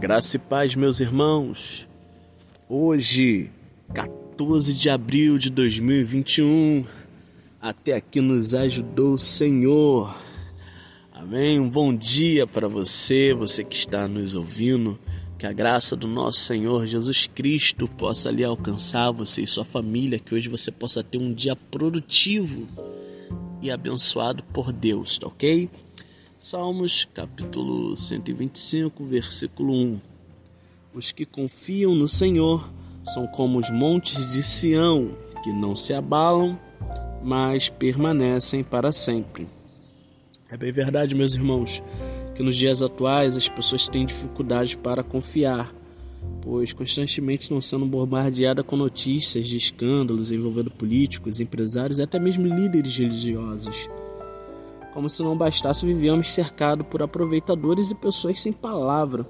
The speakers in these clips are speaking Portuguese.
Graça e paz, meus irmãos. Hoje, 14 de abril de 2021, até aqui nos ajudou o Senhor. Amém. Um bom dia para você, você que está nos ouvindo. Que a graça do nosso Senhor Jesus Cristo possa lhe alcançar você e sua família, que hoje você possa ter um dia produtivo e abençoado por Deus, tá ok? Salmos capítulo 125, versículo 1. Os que confiam no Senhor são como os montes de Sião, que não se abalam, mas permanecem para sempre. É bem verdade, meus irmãos, que nos dias atuais as pessoas têm dificuldade para confiar, pois constantemente estão sendo bombardeadas com notícias de escândalos envolvendo políticos, empresários e até mesmo líderes religiosos. Como se não bastasse, vivemos cercado por aproveitadores e pessoas sem palavra,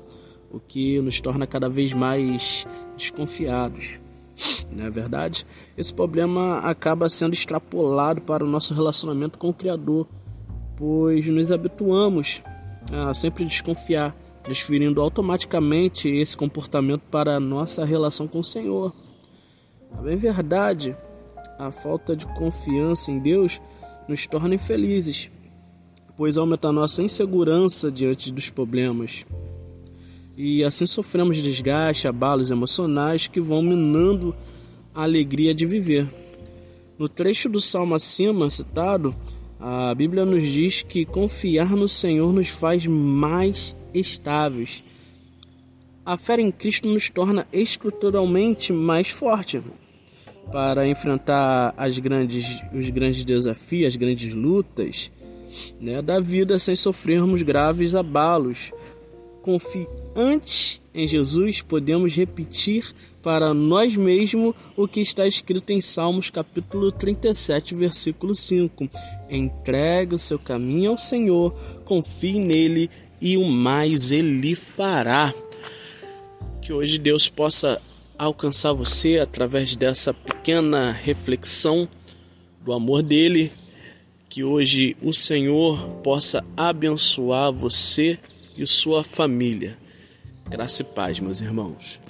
o que nos torna cada vez mais desconfiados. Não é verdade? Esse problema acaba sendo extrapolado para o nosso relacionamento com o Criador, pois nos habituamos a sempre desconfiar, transferindo automaticamente esse comportamento para a nossa relação com o Senhor. A bem verdade, a falta de confiança em Deus nos torna infelizes, pois aumenta a nossa insegurança diante dos problemas. E assim sofremos desgaste, abalos emocionais que vão minando a alegria de viver. No trecho do salmo acima citado, a Bíblia nos diz que confiar no Senhor nos faz mais estáveis. A fé em Cristo nos torna estruturalmente mais forte para enfrentar as grandes, os grandes desafios, as grandes lutas né, da vida sem sofrermos graves abalos. Confiantes em Jesus, podemos repetir para nós mesmos o que está escrito em Salmos capítulo 37, versículo 5. Entregue o seu caminho ao Senhor, confie nele e o mais ele fará. Que hoje Deus possa alcançar você através dessa pequena reflexão do amor dele que hoje o Senhor possa abençoar você e sua família. Graça e paz, meus irmãos.